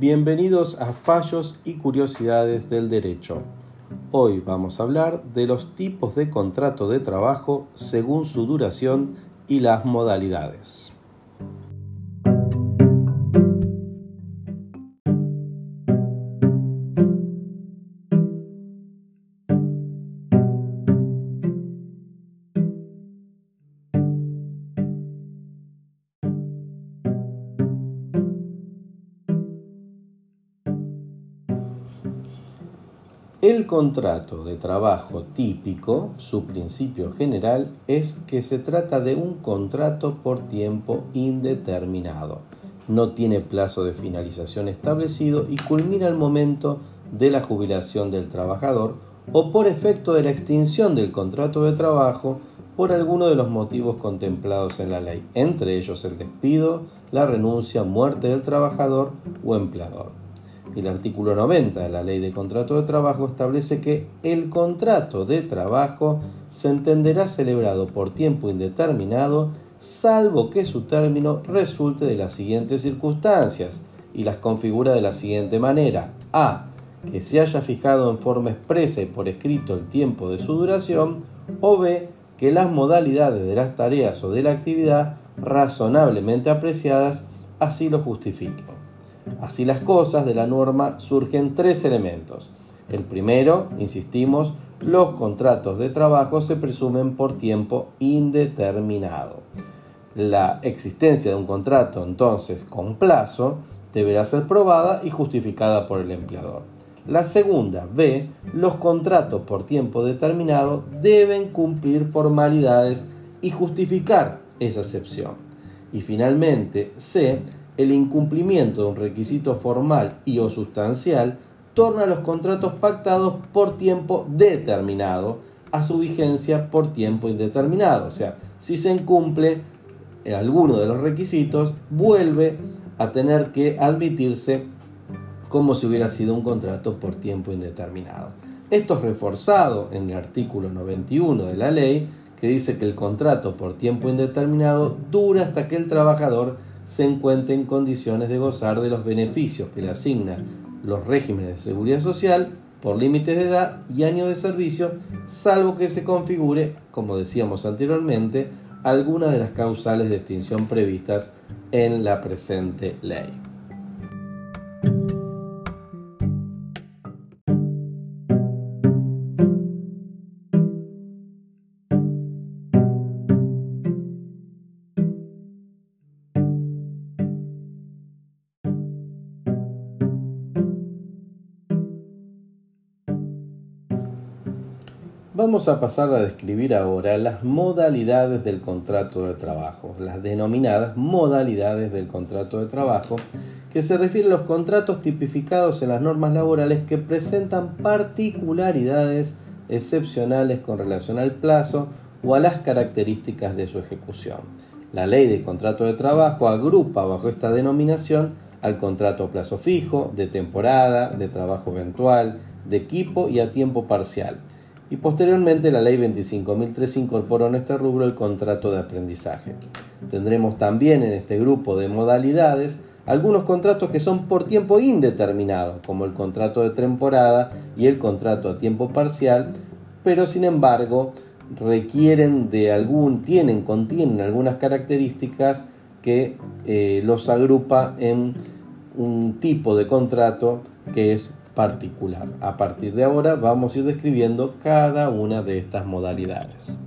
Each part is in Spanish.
Bienvenidos a Fallos y Curiosidades del Derecho. Hoy vamos a hablar de los tipos de contrato de trabajo según su duración y las modalidades. El contrato de trabajo típico, su principio general es que se trata de un contrato por tiempo indeterminado. No tiene plazo de finalización establecido y culmina el momento de la jubilación del trabajador o por efecto de la extinción del contrato de trabajo por alguno de los motivos contemplados en la ley, entre ellos el despido, la renuncia, muerte del trabajador o empleador. El artículo 90 de la Ley de Contrato de Trabajo establece que el contrato de trabajo se entenderá celebrado por tiempo indeterminado salvo que su término resulte de las siguientes circunstancias y las configura de la siguiente manera. A. Que se haya fijado en forma expresa y por escrito el tiempo de su duración. O B. Que las modalidades de las tareas o de la actividad razonablemente apreciadas así lo justifiquen. Así las cosas, de la norma surgen tres elementos. El primero, insistimos, los contratos de trabajo se presumen por tiempo indeterminado. La existencia de un contrato entonces con plazo deberá ser probada y justificada por el empleador. La segunda, B, los contratos por tiempo determinado deben cumplir formalidades y justificar esa excepción. Y finalmente, C, el incumplimiento de un requisito formal y o sustancial torna los contratos pactados por tiempo determinado a su vigencia por tiempo indeterminado. O sea, si se incumple alguno de los requisitos, vuelve a tener que admitirse como si hubiera sido un contrato por tiempo indeterminado. Esto es reforzado en el artículo 91 de la ley, que dice que el contrato por tiempo indeterminado dura hasta que el trabajador se encuentre en condiciones de gozar de los beneficios que le asignan los regímenes de seguridad social por límites de edad y años de servicio, salvo que se configure, como decíamos anteriormente, alguna de las causales de extinción previstas en la presente ley. Vamos a pasar a describir ahora las modalidades del contrato de trabajo, las denominadas modalidades del contrato de trabajo, que se refieren a los contratos tipificados en las normas laborales que presentan particularidades excepcionales con relación al plazo o a las características de su ejecución. La ley de contrato de trabajo agrupa bajo esta denominación al contrato a plazo fijo, de temporada, de trabajo eventual, de equipo y a tiempo parcial y posteriormente la ley 25.003 incorporó en este rubro el contrato de aprendizaje. Tendremos también en este grupo de modalidades algunos contratos que son por tiempo indeterminado, como el contrato de temporada y el contrato a tiempo parcial, pero sin embargo requieren de algún, tienen, contienen algunas características que eh, los agrupa en un tipo de contrato que es particular. A partir de ahora vamos a ir describiendo cada una de estas modalidades.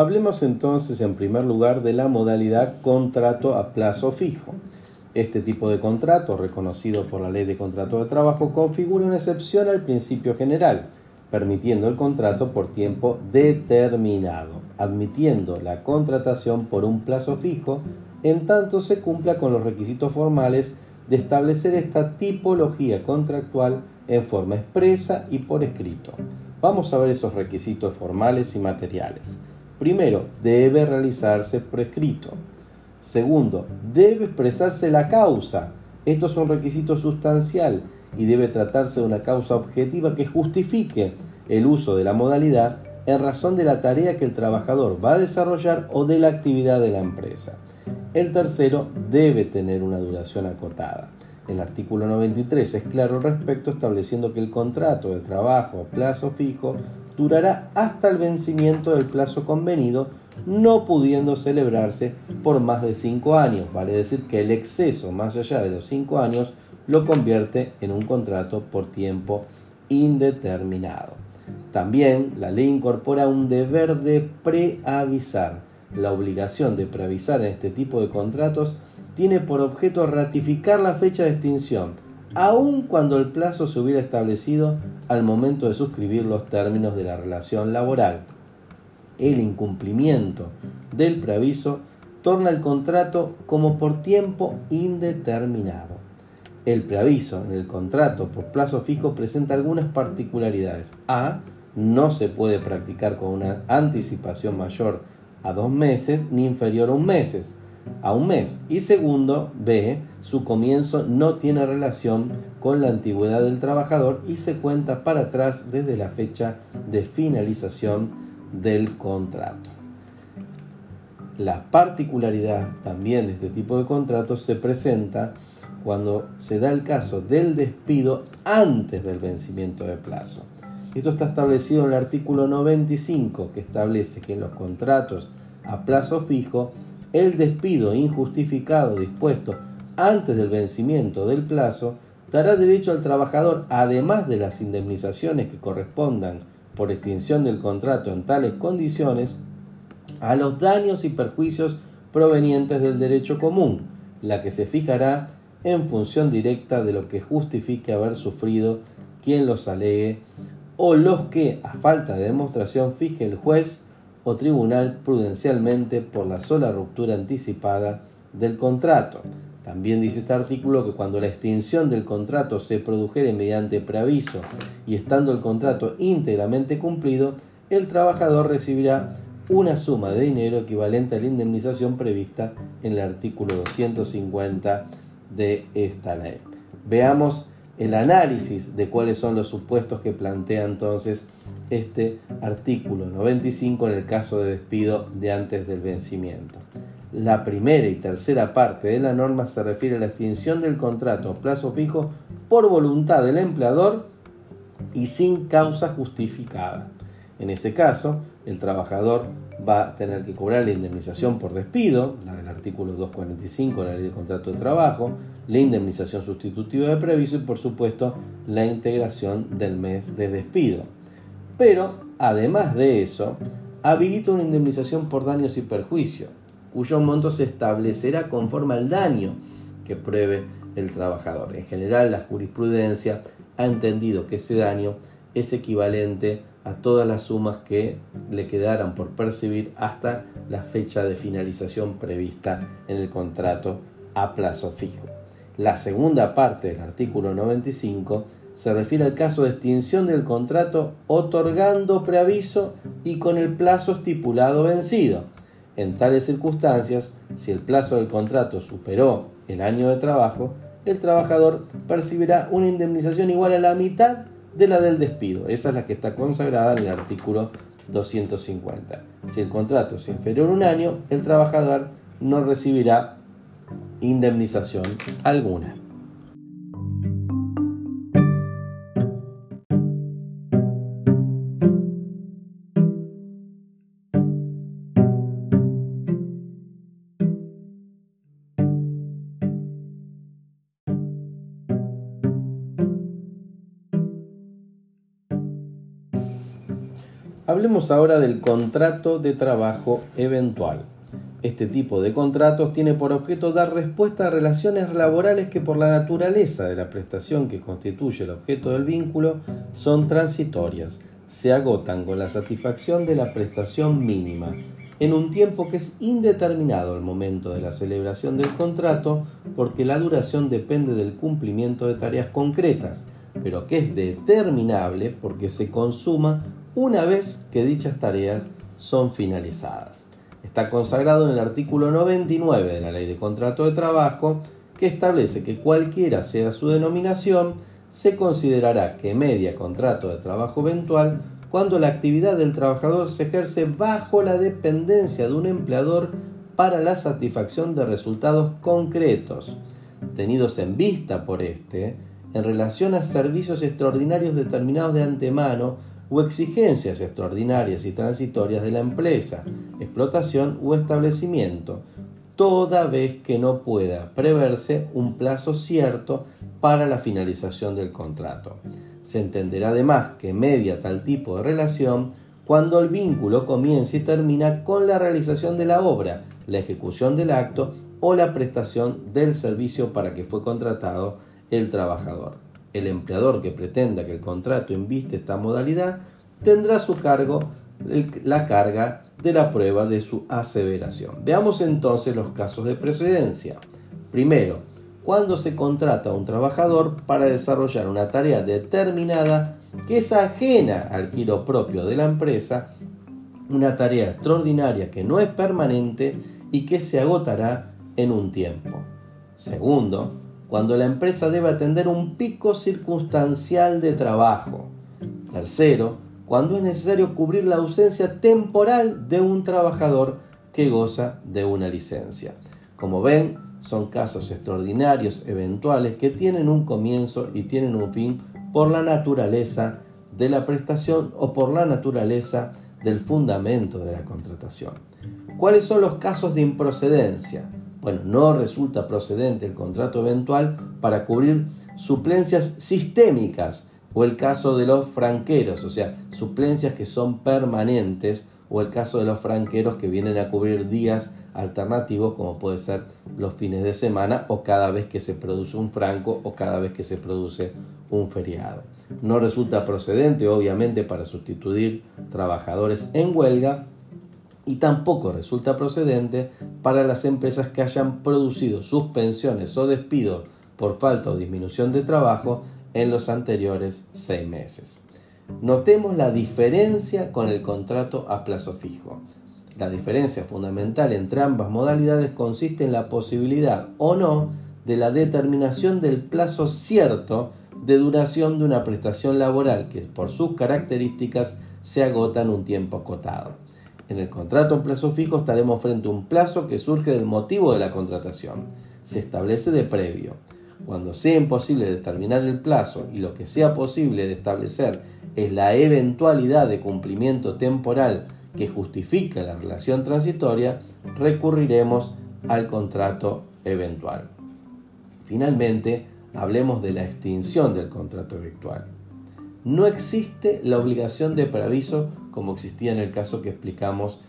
Hablemos entonces en primer lugar de la modalidad contrato a plazo fijo. Este tipo de contrato, reconocido por la Ley de Contrato de Trabajo, configura una excepción al principio general, permitiendo el contrato por tiempo determinado, admitiendo la contratación por un plazo fijo, en tanto se cumpla con los requisitos formales de establecer esta tipología contractual en forma expresa y por escrito. Vamos a ver esos requisitos formales y materiales. Primero, debe realizarse por escrito. Segundo, debe expresarse la causa. Esto es un requisito sustancial y debe tratarse de una causa objetiva que justifique el uso de la modalidad en razón de la tarea que el trabajador va a desarrollar o de la actividad de la empresa. El tercero debe tener una duración acotada. El artículo 93 es claro al respecto estableciendo que el contrato de trabajo a plazo fijo durará hasta el vencimiento del plazo convenido, no pudiendo celebrarse por más de cinco años. Vale decir que el exceso más allá de los cinco años lo convierte en un contrato por tiempo indeterminado. También la ley incorpora un deber de preavisar. La obligación de preavisar en este tipo de contratos tiene por objeto ratificar la fecha de extinción, aun cuando el plazo se hubiera establecido al momento de suscribir los términos de la relación laboral. El incumplimiento del preaviso torna el contrato como por tiempo indeterminado. El preaviso en el contrato por plazo fijo presenta algunas particularidades. A. No se puede practicar con una anticipación mayor a dos meses ni inferior a un mes. A un mes. Y segundo, B. Su comienzo no tiene relación con la antigüedad del trabajador y se cuenta para atrás desde la fecha de finalización del contrato. La particularidad también de este tipo de contratos se presenta cuando se da el caso del despido antes del vencimiento de plazo. Esto está establecido en el artículo 95 que establece que en los contratos a plazo fijo el despido injustificado dispuesto antes del vencimiento del plazo dará derecho al trabajador, además de las indemnizaciones que correspondan por extinción del contrato en tales condiciones, a los daños y perjuicios provenientes del derecho común, la que se fijará en función directa de lo que justifique haber sufrido quien los alegue o los que, a falta de demostración, fije el juez o tribunal prudencialmente por la sola ruptura anticipada del contrato. También dice este artículo que cuando la extinción del contrato se produjere mediante preaviso y estando el contrato íntegramente cumplido, el trabajador recibirá una suma de dinero equivalente a la indemnización prevista en el artículo 250 de esta ley. Veamos el análisis de cuáles son los supuestos que plantea entonces este artículo 95 en el caso de despido de antes del vencimiento. La primera y tercera parte de la norma se refiere a la extinción del contrato a plazo fijo por voluntad del empleador y sin causa justificada. En ese caso, el trabajador va a tener que cobrar la indemnización por despido, la del artículo 245 de la ley de contrato de trabajo, la indemnización sustitutiva de previso y por supuesto la integración del mes de despido. Pero, además de eso, habilita una indemnización por daños y perjuicios, cuyo monto se establecerá conforme al daño que pruebe el trabajador. En general, la jurisprudencia ha entendido que ese daño es equivalente a todas las sumas que le quedaran por percibir hasta la fecha de finalización prevista en el contrato a plazo fijo. La segunda parte del artículo 95 se refiere al caso de extinción del contrato otorgando preaviso y con el plazo estipulado vencido. En tales circunstancias, si el plazo del contrato superó el año de trabajo, el trabajador percibirá una indemnización igual a la mitad de la del despido. Esa es la que está consagrada en el artículo 250. Si el contrato es inferior a un año, el trabajador no recibirá indemnización alguna. Ahora del contrato de trabajo eventual. Este tipo de contratos tiene por objeto dar respuesta a relaciones laborales que por la naturaleza de la prestación que constituye el objeto del vínculo son transitorias, se agotan con la satisfacción de la prestación mínima, en un tiempo que es indeterminado al momento de la celebración del contrato porque la duración depende del cumplimiento de tareas concretas, pero que es determinable porque se consuma una vez que dichas tareas son finalizadas. Está consagrado en el artículo 99 de la Ley de Contrato de Trabajo, que establece que cualquiera sea su denominación, se considerará que media contrato de trabajo eventual cuando la actividad del trabajador se ejerce bajo la dependencia de un empleador para la satisfacción de resultados concretos, tenidos en vista por éste, en relación a servicios extraordinarios determinados de antemano o exigencias extraordinarias y transitorias de la empresa, explotación o establecimiento, toda vez que no pueda preverse un plazo cierto para la finalización del contrato. Se entenderá además que media tal tipo de relación cuando el vínculo comienza y termina con la realización de la obra, la ejecución del acto o la prestación del servicio para que fue contratado el trabajador. El empleador que pretenda que el contrato inviste esta modalidad tendrá a su cargo la carga de la prueba de su aseveración. Veamos entonces los casos de precedencia. Primero, cuando se contrata a un trabajador para desarrollar una tarea determinada que es ajena al giro propio de la empresa, una tarea extraordinaria que no es permanente y que se agotará en un tiempo. Segundo, cuando la empresa debe atender un pico circunstancial de trabajo. Tercero, cuando es necesario cubrir la ausencia temporal de un trabajador que goza de una licencia. Como ven, son casos extraordinarios, eventuales, que tienen un comienzo y tienen un fin por la naturaleza de la prestación o por la naturaleza del fundamento de la contratación. ¿Cuáles son los casos de improcedencia? Bueno, no resulta procedente el contrato eventual para cubrir suplencias sistémicas o el caso de los franqueros, o sea, suplencias que son permanentes o el caso de los franqueros que vienen a cubrir días alternativos como puede ser los fines de semana o cada vez que se produce un franco o cada vez que se produce un feriado. No resulta procedente obviamente para sustituir trabajadores en huelga y tampoco resulta procedente para las empresas que hayan producido suspensiones o despidos por falta o disminución de trabajo en los anteriores seis meses. Notemos la diferencia con el contrato a plazo fijo. La diferencia fundamental entre ambas modalidades consiste en la posibilidad o no de la determinación del plazo cierto de duración de una prestación laboral que por sus características se agota en un tiempo acotado. En el contrato a plazo fijo estaremos frente a un plazo que surge del motivo de la contratación. Se establece de previo. Cuando sea imposible determinar el plazo y lo que sea posible de establecer es la eventualidad de cumplimiento temporal que justifica la relación transitoria, recurriremos al contrato eventual. Finalmente, hablemos de la extinción del contrato eventual. No existe la obligación de preaviso como existía en el caso que explicamos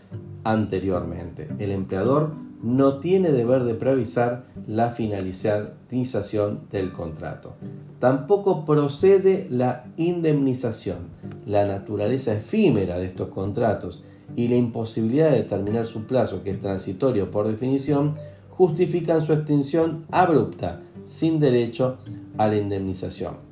anteriormente. El empleador no tiene deber de preavisar la finalización del contrato. Tampoco procede la indemnización. La naturaleza efímera de estos contratos y la imposibilidad de determinar su plazo, que es transitorio por definición, justifican su extinción abrupta, sin derecho a la indemnización.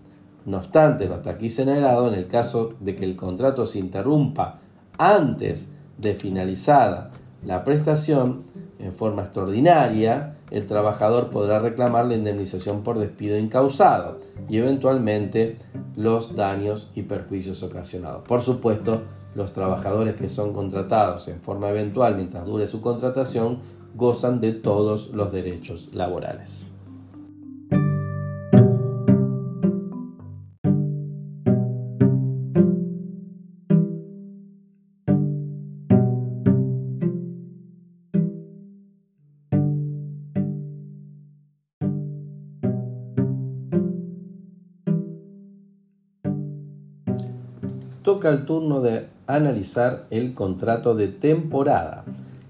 No obstante, lo hasta aquí señalado, en el caso de que el contrato se interrumpa antes de finalizada la prestación, en forma extraordinaria, el trabajador podrá reclamar la indemnización por despido incausado y eventualmente los daños y perjuicios ocasionados. Por supuesto, los trabajadores que son contratados en forma eventual mientras dure su contratación gozan de todos los derechos laborales. El turno de analizar el contrato de temporada,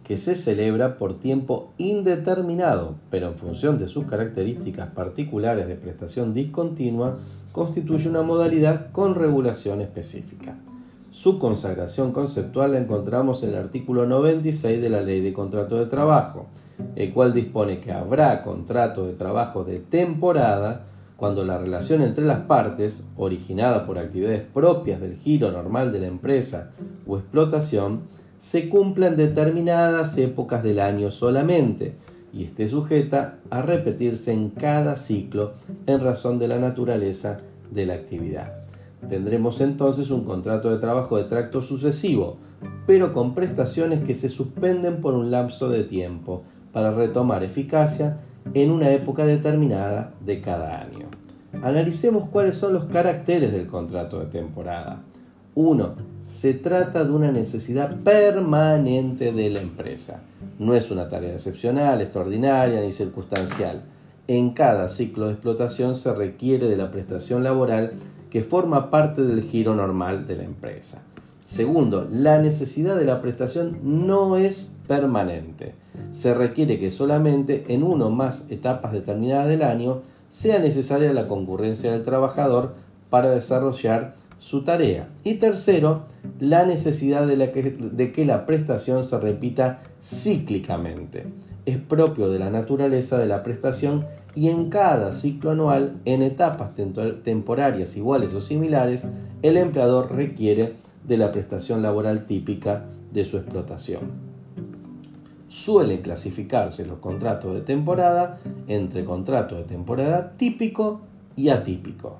que se celebra por tiempo indeterminado, pero en función de sus características particulares de prestación discontinua, constituye una modalidad con regulación específica. Su consagración conceptual la encontramos en el artículo 96 de la Ley de Contrato de Trabajo, el cual dispone que habrá contrato de trabajo de temporada cuando la relación entre las partes, originada por actividades propias del giro normal de la empresa o explotación, se cumpla en determinadas épocas del año solamente y esté sujeta a repetirse en cada ciclo en razón de la naturaleza de la actividad. Tendremos entonces un contrato de trabajo de tracto sucesivo, pero con prestaciones que se suspenden por un lapso de tiempo para retomar eficacia en una época determinada de cada año. Analicemos cuáles son los caracteres del contrato de temporada. 1. Se trata de una necesidad permanente de la empresa. No es una tarea excepcional, extraordinaria ni circunstancial. En cada ciclo de explotación se requiere de la prestación laboral que forma parte del giro normal de la empresa. Segundo, la necesidad de la prestación no es permanente. Se requiere que solamente en uno o más etapas determinadas del año sea necesaria la concurrencia del trabajador para desarrollar su tarea. Y tercero, la necesidad de, de que la prestación se repita cíclicamente. Es propio de la naturaleza de la prestación y en cada ciclo anual, en etapas temporarias iguales o similares, el empleador requiere de la prestación laboral típica de su explotación. Suelen clasificarse los contratos de temporada entre contrato de temporada típico y atípico.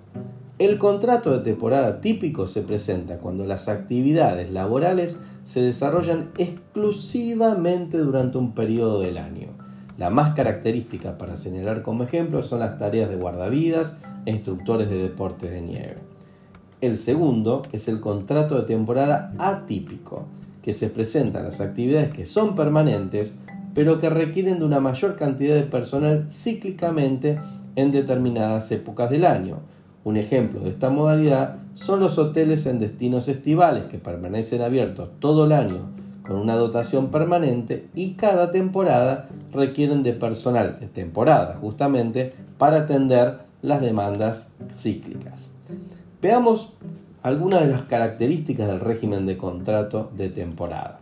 El contrato de temporada típico se presenta cuando las actividades laborales se desarrollan exclusivamente durante un periodo del año. La más característica para señalar como ejemplo son las tareas de guardavidas e instructores de deportes de nieve. El segundo es el contrato de temporada atípico, que se presentan las actividades que son permanentes, pero que requieren de una mayor cantidad de personal cíclicamente en determinadas épocas del año, un ejemplo de esta modalidad son los hoteles en destinos estivales que permanecen abiertos todo el año con una dotación permanente y cada temporada requieren de personal de temporada justamente para atender las demandas cíclicas. Veamos algunas de las características del régimen de contrato de temporada.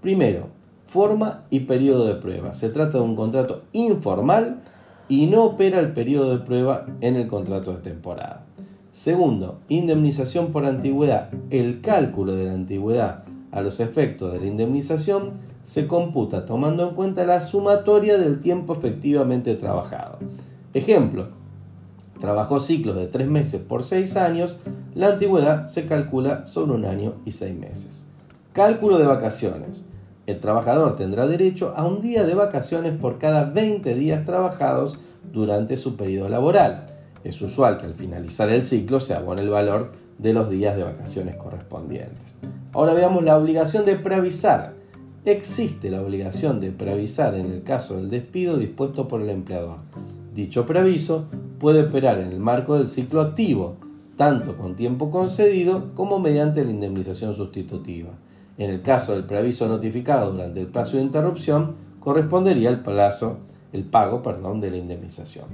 Primero, forma y periodo de prueba. Se trata de un contrato informal y no opera el periodo de prueba en el contrato de temporada. Segundo, indemnización por antigüedad. El cálculo de la antigüedad a los efectos de la indemnización se computa tomando en cuenta la sumatoria del tiempo efectivamente trabajado. Ejemplo, trabajó ciclos de tres meses por seis años, la antigüedad se calcula sobre un año y seis meses. Cálculo de vacaciones. El trabajador tendrá derecho a un día de vacaciones por cada 20 días trabajados durante su periodo laboral. Es usual que al finalizar el ciclo se abone el valor de los días de vacaciones correspondientes. Ahora veamos la obligación de preavisar. Existe la obligación de preavisar en el caso del despido dispuesto por el empleador. Dicho preaviso puede operar en el marco del ciclo activo, tanto con tiempo concedido como mediante la indemnización sustitutiva. En el caso del preaviso notificado durante el plazo de interrupción, correspondería el plazo, el pago, perdón, de la indemnización.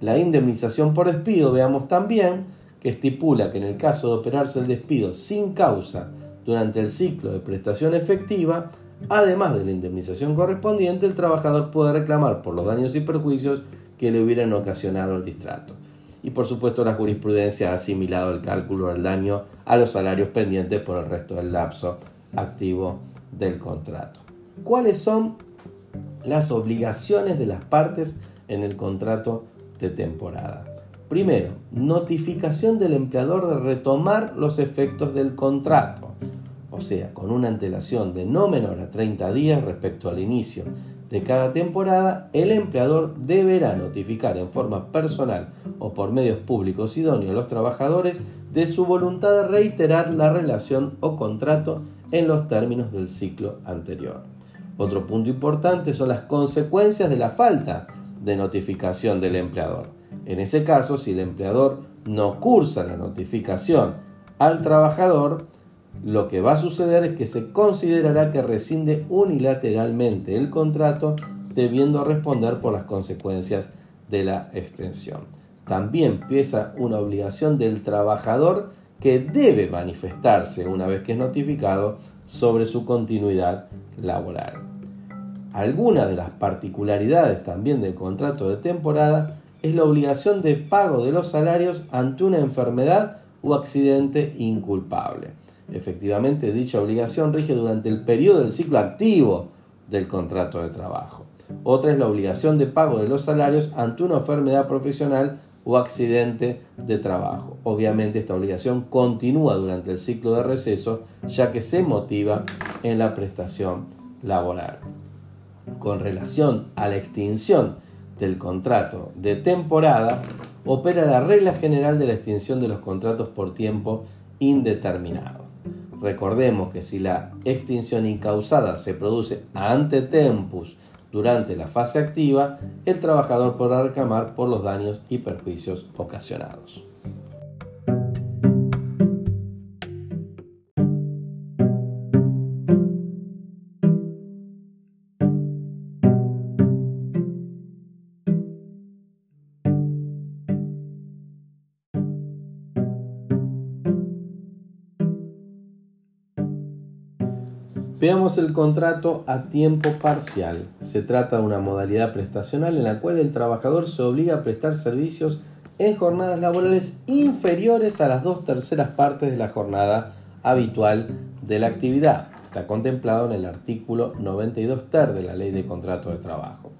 La indemnización por despido, veamos también que estipula que en el caso de operarse el despido sin causa durante el ciclo de prestación efectiva, además de la indemnización correspondiente, el trabajador puede reclamar por los daños y perjuicios que le hubieran ocasionado el distrato. Y por supuesto la jurisprudencia ha asimilado el cálculo del daño a los salarios pendientes por el resto del lapso activo del contrato. ¿Cuáles son las obligaciones de las partes en el contrato de temporada? Primero, notificación del empleador de retomar los efectos del contrato, o sea, con una antelación de no menor a 30 días respecto al inicio de cada temporada, el empleador deberá notificar en forma personal o por medios públicos idóneos a los trabajadores de su voluntad de reiterar la relación o contrato en los términos del ciclo anterior. Otro punto importante son las consecuencias de la falta de notificación del empleador. En ese caso, si el empleador no cursa la notificación al trabajador, lo que va a suceder es que se considerará que rescinde unilateralmente el contrato debiendo responder por las consecuencias de la extensión. También empieza una obligación del trabajador que debe manifestarse una vez que es notificado sobre su continuidad laboral. Alguna de las particularidades también del contrato de temporada es la obligación de pago de los salarios ante una enfermedad o accidente inculpable. Efectivamente, dicha obligación rige durante el periodo del ciclo activo del contrato de trabajo. Otra es la obligación de pago de los salarios ante una enfermedad profesional o accidente de trabajo. Obviamente esta obligación continúa durante el ciclo de receso ya que se motiva en la prestación laboral. Con relación a la extinción del contrato de temporada, opera la regla general de la extinción de los contratos por tiempo indeterminado. Recordemos que si la extinción incausada se produce ante tempus durante la fase activa, el trabajador podrá reclamar por los daños y perjuicios ocasionados. Veamos el contrato a tiempo parcial. Se trata de una modalidad prestacional en la cual el trabajador se obliga a prestar servicios en jornadas laborales inferiores a las dos terceras partes de la jornada habitual de la actividad. Está contemplado en el artículo 92 ter de la Ley de Contrato de Trabajo,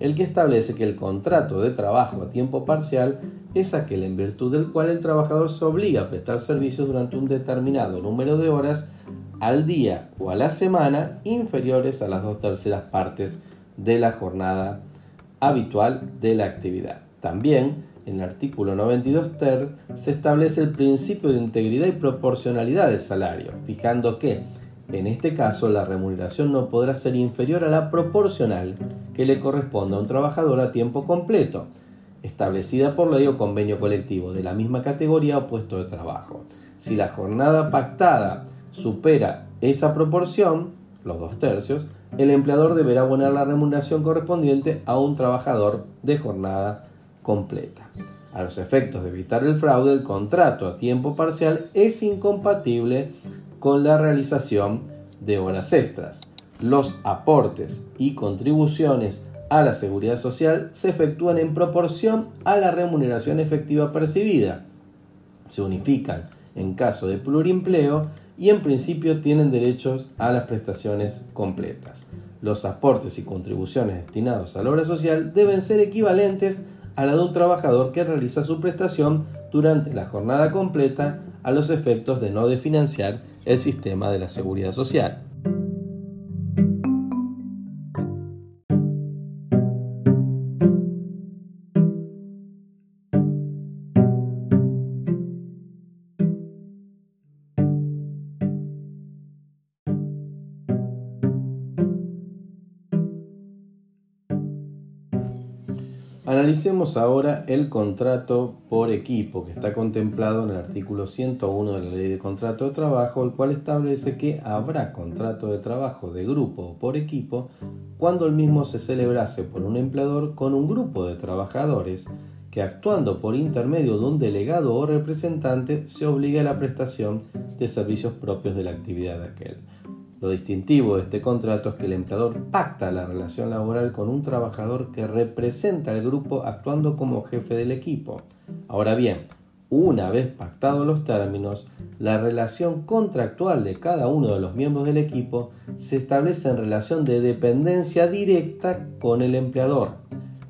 el que establece que el contrato de trabajo a tiempo parcial es aquel en virtud del cual el trabajador se obliga a prestar servicios durante un determinado número de horas al día o a la semana inferiores a las dos terceras partes de la jornada habitual de la actividad. También en el artículo 92 ter se establece el principio de integridad y proporcionalidad del salario, fijando que en este caso la remuneración no podrá ser inferior a la proporcional que le corresponde a un trabajador a tiempo completo, establecida por ley o convenio colectivo de la misma categoría o puesto de trabajo. Si la jornada pactada supera esa proporción, los dos tercios, el empleador deberá abonar la remuneración correspondiente a un trabajador de jornada completa. A los efectos de evitar el fraude, el contrato a tiempo parcial es incompatible con la realización de horas extras. Los aportes y contribuciones a la seguridad social se efectúan en proporción a la remuneración efectiva percibida. Se unifican en caso de plurimpleo y en principio tienen derechos a las prestaciones completas. Los aportes y contribuciones destinados a la obra social deben ser equivalentes a la de un trabajador que realiza su prestación durante la jornada completa a los efectos de no desfinanciar el sistema de la seguridad social. Analicemos ahora el contrato por equipo que está contemplado en el artículo 101 de la Ley de Contrato de Trabajo, el cual establece que habrá contrato de trabajo de grupo o por equipo cuando el mismo se celebrase por un empleador con un grupo de trabajadores que actuando por intermedio de un delegado o representante se obligue a la prestación de servicios propios de la actividad de aquel. Lo distintivo de este contrato es que el empleador pacta la relación laboral con un trabajador que representa al grupo actuando como jefe del equipo. Ahora bien, una vez pactados los términos, la relación contractual de cada uno de los miembros del equipo se establece en relación de dependencia directa con el empleador.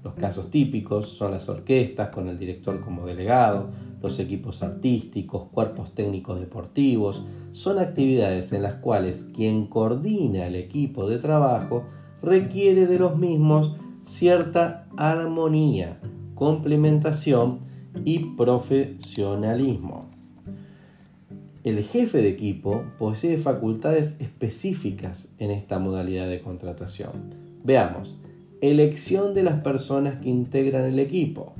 Los casos típicos son las orquestas con el director como delegado, los equipos artísticos, cuerpos técnicos deportivos, son actividades en las cuales quien coordina el equipo de trabajo requiere de los mismos cierta armonía, complementación y profesionalismo. El jefe de equipo posee facultades específicas en esta modalidad de contratación. Veamos, elección de las personas que integran el equipo,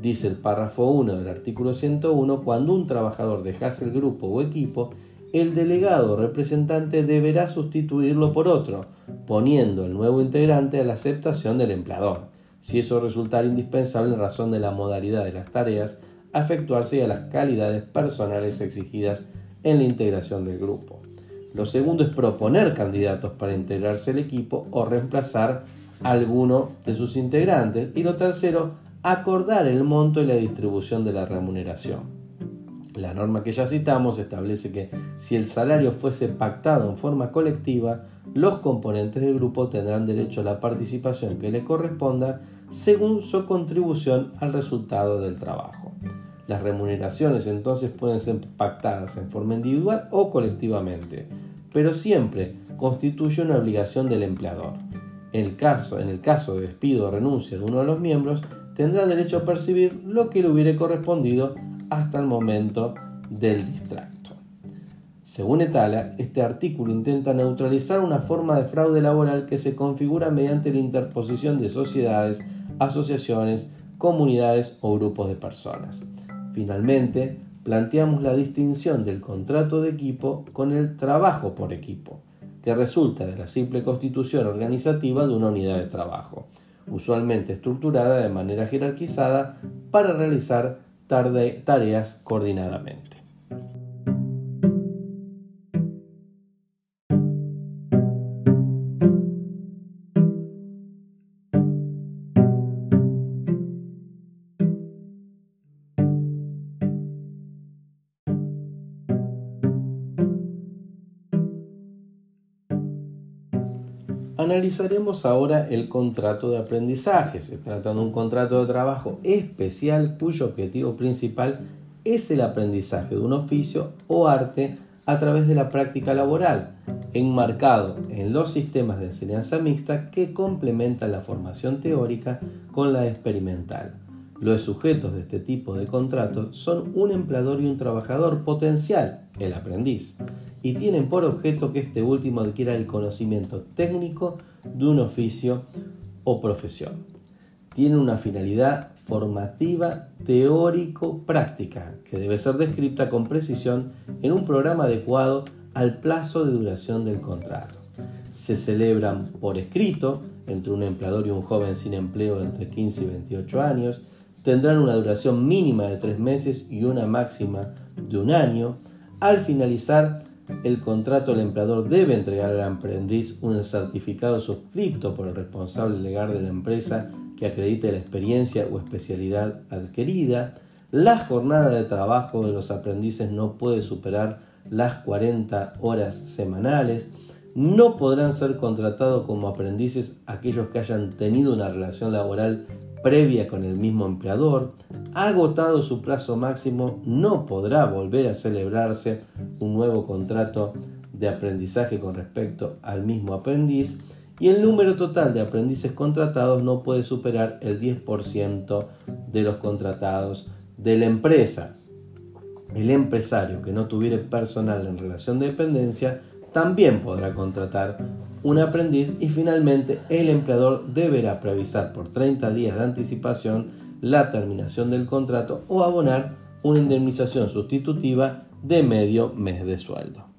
Dice el párrafo 1 del artículo 101, cuando un trabajador dejase el grupo o equipo, el delegado o representante deberá sustituirlo por otro, poniendo el nuevo integrante a la aceptación del empleador, si eso resultara indispensable en razón de la modalidad de las tareas a efectuarse y a las calidades personales exigidas en la integración del grupo. Lo segundo es proponer candidatos para integrarse al equipo o reemplazar a alguno de sus integrantes. Y lo tercero, acordar el monto y la distribución de la remuneración. La norma que ya citamos establece que si el salario fuese pactado en forma colectiva, los componentes del grupo tendrán derecho a la participación que le corresponda según su contribución al resultado del trabajo. Las remuneraciones entonces pueden ser pactadas en forma individual o colectivamente, pero siempre constituye una obligación del empleador. En el caso, en el caso de despido o renuncia de uno de los miembros, tendrá derecho a percibir lo que le hubiere correspondido hasta el momento del distracto. Según Etala, este artículo intenta neutralizar una forma de fraude laboral que se configura mediante la interposición de sociedades, asociaciones, comunidades o grupos de personas. Finalmente, planteamos la distinción del contrato de equipo con el trabajo por equipo, que resulta de la simple constitución organizativa de una unidad de trabajo usualmente estructurada de manera jerarquizada para realizar tareas coordinadamente. Analizaremos ahora el contrato de aprendizaje. Se trata de un contrato de trabajo especial cuyo objetivo principal es el aprendizaje de un oficio o arte a través de la práctica laboral, enmarcado en los sistemas de enseñanza mixta que complementan la formación teórica con la experimental. Los sujetos de este tipo de contrato son un empleador y un trabajador potencial, el aprendiz, y tienen por objeto que este último adquiera el conocimiento técnico de un oficio o profesión. Tienen una finalidad formativa teórico-práctica que debe ser descrita con precisión en un programa adecuado al plazo de duración del contrato. Se celebran por escrito entre un empleador y un joven sin empleo entre 15 y 28 años, tendrán una duración mínima de tres meses y una máxima de un año. Al finalizar el contrato, el empleador debe entregar al aprendiz un certificado suscripto por el responsable legal de la empresa que acredite la experiencia o especialidad adquirida. La jornada de trabajo de los aprendices no puede superar las 40 horas semanales. No podrán ser contratados como aprendices aquellos que hayan tenido una relación laboral previa con el mismo empleador, agotado su plazo máximo, no podrá volver a celebrarse un nuevo contrato de aprendizaje con respecto al mismo aprendiz y el número total de aprendices contratados no puede superar el 10% de los contratados de la empresa. El empresario que no tuviere personal en relación de dependencia también podrá contratar un aprendiz y finalmente el empleador deberá preavisar por 30 días de anticipación la terminación del contrato o abonar una indemnización sustitutiva de medio mes de sueldo.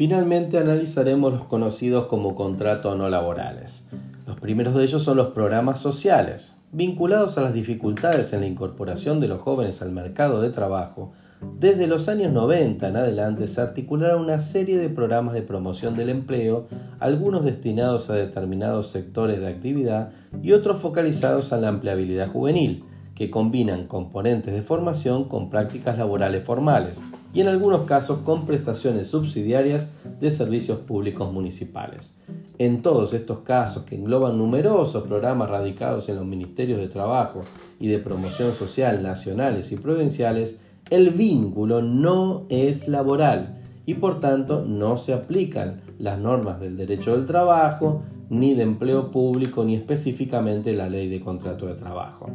Finalmente analizaremos los conocidos como contratos no laborales. Los primeros de ellos son los programas sociales, vinculados a las dificultades en la incorporación de los jóvenes al mercado de trabajo. Desde los años 90 en adelante se articularon una serie de programas de promoción del empleo, algunos destinados a determinados sectores de actividad y otros focalizados a la empleabilidad juvenil, que combinan componentes de formación con prácticas laborales formales y en algunos casos con prestaciones subsidiarias de servicios públicos municipales. En todos estos casos, que engloban numerosos programas radicados en los ministerios de Trabajo y de Promoción Social nacionales y provinciales, el vínculo no es laboral y por tanto no se aplican las normas del derecho del trabajo, ni de empleo público, ni específicamente la ley de contrato de trabajo.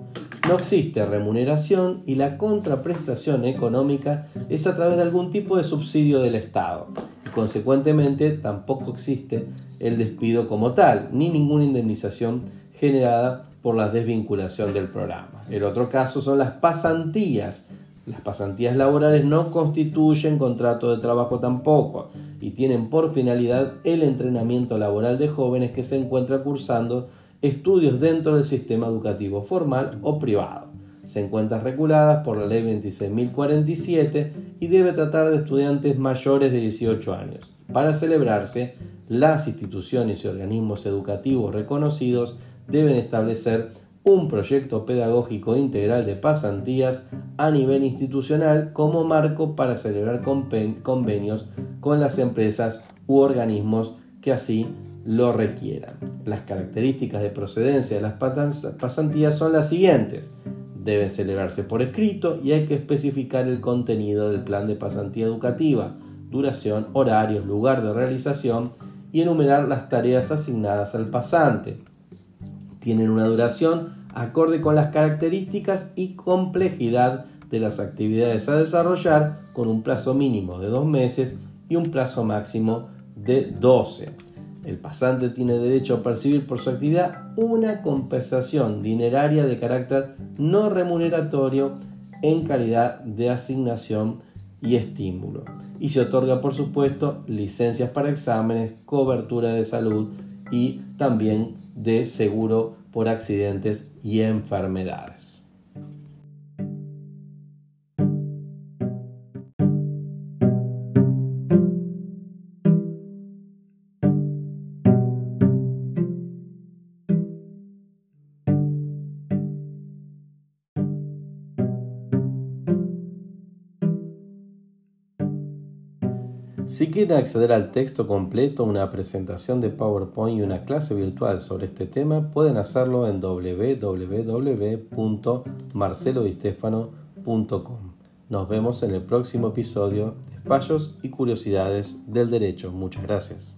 No existe remuneración y la contraprestación económica es a través de algún tipo de subsidio del Estado. Y consecuentemente tampoco existe el despido como tal, ni ninguna indemnización generada por la desvinculación del programa. El otro caso son las pasantías las pasantías laborales no constituyen contrato de trabajo tampoco y tienen por finalidad el entrenamiento laboral de jóvenes que se encuentran cursando estudios dentro del sistema educativo formal o privado. Se encuentra regulada por la Ley 26.047 y debe tratar de estudiantes mayores de 18 años. Para celebrarse, las instituciones y organismos educativos reconocidos deben establecer un proyecto pedagógico integral de pasantías a nivel institucional como marco para celebrar convenios con las empresas u organismos que así lo requieran. Las características de procedencia de las pasantías son las siguientes. Deben celebrarse por escrito y hay que especificar el contenido del plan de pasantía educativa, duración, horarios, lugar de realización y enumerar las tareas asignadas al pasante tienen una duración acorde con las características y complejidad de las actividades a desarrollar con un plazo mínimo de dos meses y un plazo máximo de 12. El pasante tiene derecho a percibir por su actividad una compensación dineraria de carácter no remuneratorio en calidad de asignación y estímulo. Y se otorga, por supuesto, licencias para exámenes, cobertura de salud y también de seguro por accidentes y enfermedades. Si quieren acceder al texto completo, una presentación de PowerPoint y una clase virtual sobre este tema, pueden hacerlo en www.marcelodistefano.com. Nos vemos en el próximo episodio de Fallos y Curiosidades del Derecho. Muchas gracias.